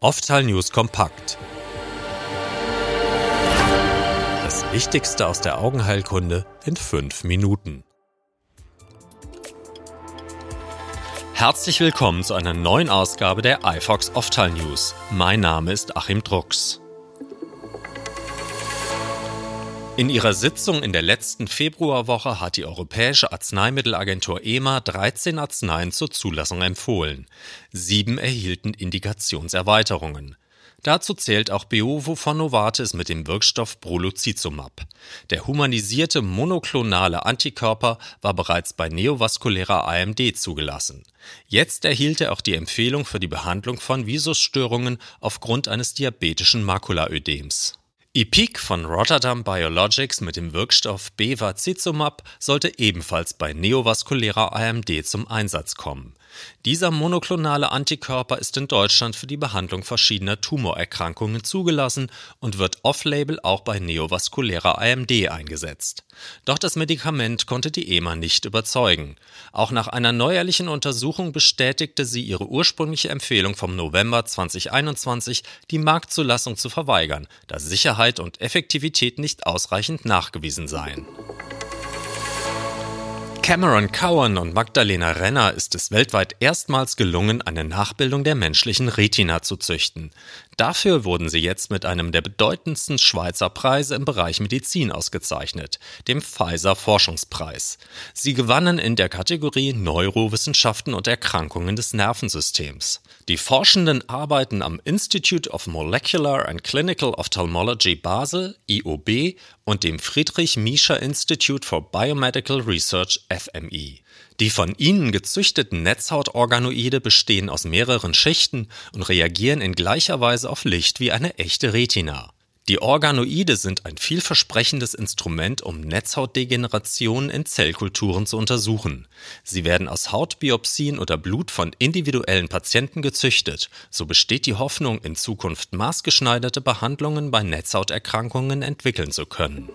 Oftal News kompakt. Das Wichtigste aus der Augenheilkunde in fünf Minuten. Herzlich willkommen zu einer neuen Ausgabe der iFox Oftal News. Mein Name ist Achim Drucks. In ihrer Sitzung in der letzten Februarwoche hat die Europäische Arzneimittelagentur EMA 13 Arzneien zur Zulassung empfohlen. Sieben erhielten Indikationserweiterungen. Dazu zählt auch Beovo von Novartis mit dem Wirkstoff Brolucizumab. Der humanisierte monoklonale Antikörper war bereits bei neovaskulärer AMD zugelassen. Jetzt erhielt er auch die Empfehlung für die Behandlung von Visusstörungen aufgrund eines diabetischen Makulaödems. Epic von Rotterdam Biologics mit dem Wirkstoff Bevacizumab sollte ebenfalls bei neovaskulärer AMD zum Einsatz kommen. Dieser monoklonale Antikörper ist in Deutschland für die Behandlung verschiedener Tumorerkrankungen zugelassen und wird off-label auch bei neovaskulärer AMD eingesetzt. Doch das Medikament konnte die EMA nicht überzeugen. Auch nach einer neuerlichen Untersuchung bestätigte sie ihre ursprüngliche Empfehlung vom November 2021, die Marktzulassung zu verweigern, da Sicherheit und Effektivität nicht ausreichend nachgewiesen seien. Cameron Cowan und Magdalena Renner ist es weltweit erstmals gelungen, eine Nachbildung der menschlichen Retina zu züchten. Dafür wurden sie jetzt mit einem der bedeutendsten Schweizer Preise im Bereich Medizin ausgezeichnet, dem Pfizer Forschungspreis. Sie gewannen in der Kategorie Neurowissenschaften und Erkrankungen des Nervensystems. Die Forschenden arbeiten am Institute of Molecular and Clinical Ophthalmology Basel, IOB, und dem Friedrich Miescher Institute for Biomedical Research, FMI. Die von ihnen gezüchteten Netzhautorganoide bestehen aus mehreren Schichten und reagieren in gleicher Weise auf Licht wie eine echte Retina. Die Organoide sind ein vielversprechendes Instrument, um Netzhautdegenerationen in Zellkulturen zu untersuchen. Sie werden aus Hautbiopsien oder Blut von individuellen Patienten gezüchtet. So besteht die Hoffnung, in Zukunft maßgeschneiderte Behandlungen bei Netzhauterkrankungen entwickeln zu können.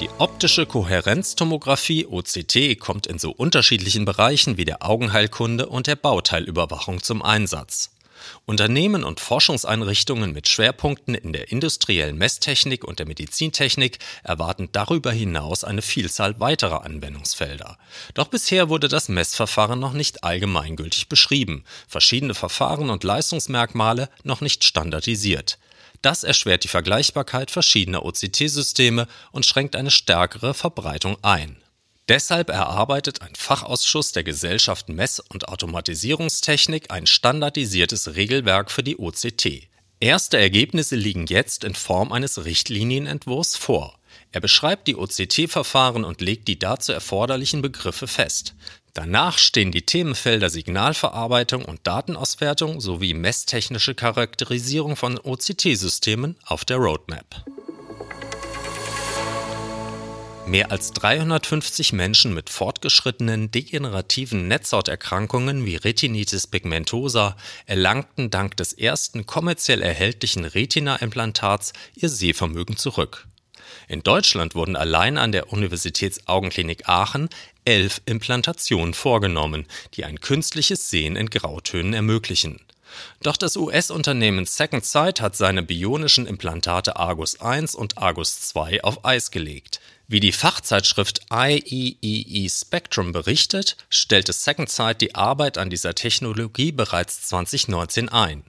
Die optische Kohärenztomographie OCT kommt in so unterschiedlichen Bereichen wie der Augenheilkunde und der Bauteilüberwachung zum Einsatz. Unternehmen und Forschungseinrichtungen mit Schwerpunkten in der industriellen Messtechnik und der Medizintechnik erwarten darüber hinaus eine Vielzahl weiterer Anwendungsfelder. Doch bisher wurde das Messverfahren noch nicht allgemeingültig beschrieben, verschiedene Verfahren und Leistungsmerkmale noch nicht standardisiert. Das erschwert die Vergleichbarkeit verschiedener OCT-Systeme und schränkt eine stärkere Verbreitung ein. Deshalb erarbeitet ein Fachausschuss der Gesellschaft Mess- und Automatisierungstechnik ein standardisiertes Regelwerk für die OCT. Erste Ergebnisse liegen jetzt in Form eines Richtlinienentwurfs vor. Er beschreibt die OCT-Verfahren und legt die dazu erforderlichen Begriffe fest. Danach stehen die Themenfelder Signalverarbeitung und Datenauswertung sowie messtechnische Charakterisierung von OCT-Systemen auf der Roadmap. Mehr als 350 Menschen mit fortgeschrittenen degenerativen Netzhauterkrankungen wie Retinitis pigmentosa erlangten dank des ersten kommerziell erhältlichen Retina-Implantats ihr Sehvermögen zurück. In Deutschland wurden allein an der Universitätsaugenklinik Aachen elf Implantationen vorgenommen, die ein künstliches Sehen in Grautönen ermöglichen. Doch das US-Unternehmen Second Sight hat seine bionischen Implantate Argus 1 und Argus 2 auf Eis gelegt. Wie die Fachzeitschrift IEEE Spectrum berichtet, stellte Second Sight die Arbeit an dieser Technologie bereits 2019 ein.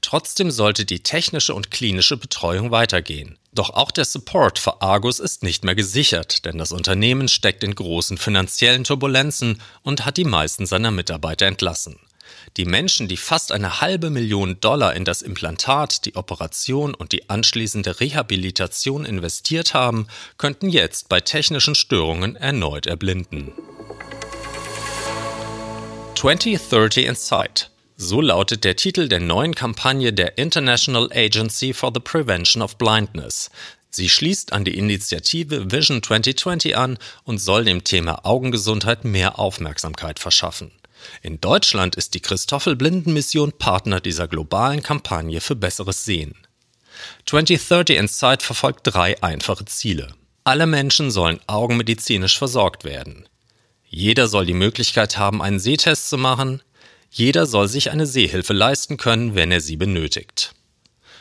Trotzdem sollte die technische und klinische Betreuung weitergehen. Doch auch der Support für Argus ist nicht mehr gesichert, denn das Unternehmen steckt in großen finanziellen Turbulenzen und hat die meisten seiner Mitarbeiter entlassen. Die Menschen, die fast eine halbe Million Dollar in das Implantat, die Operation und die anschließende Rehabilitation investiert haben, könnten jetzt bei technischen Störungen erneut erblinden. 2030 Insight so lautet der Titel der neuen Kampagne der International Agency for the Prevention of Blindness. Sie schließt an die Initiative Vision 2020 an und soll dem Thema Augengesundheit mehr Aufmerksamkeit verschaffen. In Deutschland ist die Christoffel Blindenmission Partner dieser globalen Kampagne für besseres Sehen. 2030 Insight verfolgt drei einfache Ziele. Alle Menschen sollen augenmedizinisch versorgt werden. Jeder soll die Möglichkeit haben, einen Sehtest zu machen. Jeder soll sich eine Sehhilfe leisten können, wenn er sie benötigt.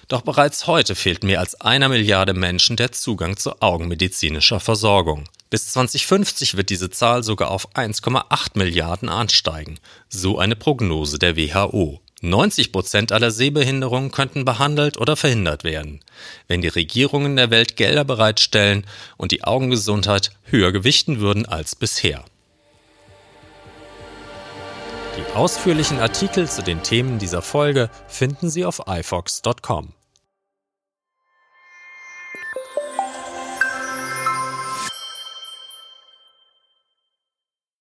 Doch bereits heute fehlt mehr als einer Milliarde Menschen der Zugang zu augenmedizinischer Versorgung. Bis 2050 wird diese Zahl sogar auf 1,8 Milliarden ansteigen, so eine Prognose der WHO. 90 Prozent aller Sehbehinderungen könnten behandelt oder verhindert werden, wenn die Regierungen der Welt Gelder bereitstellen und die Augengesundheit höher gewichten würden als bisher. Ausführlichen Artikel zu den Themen dieser Folge finden Sie auf ifox.com.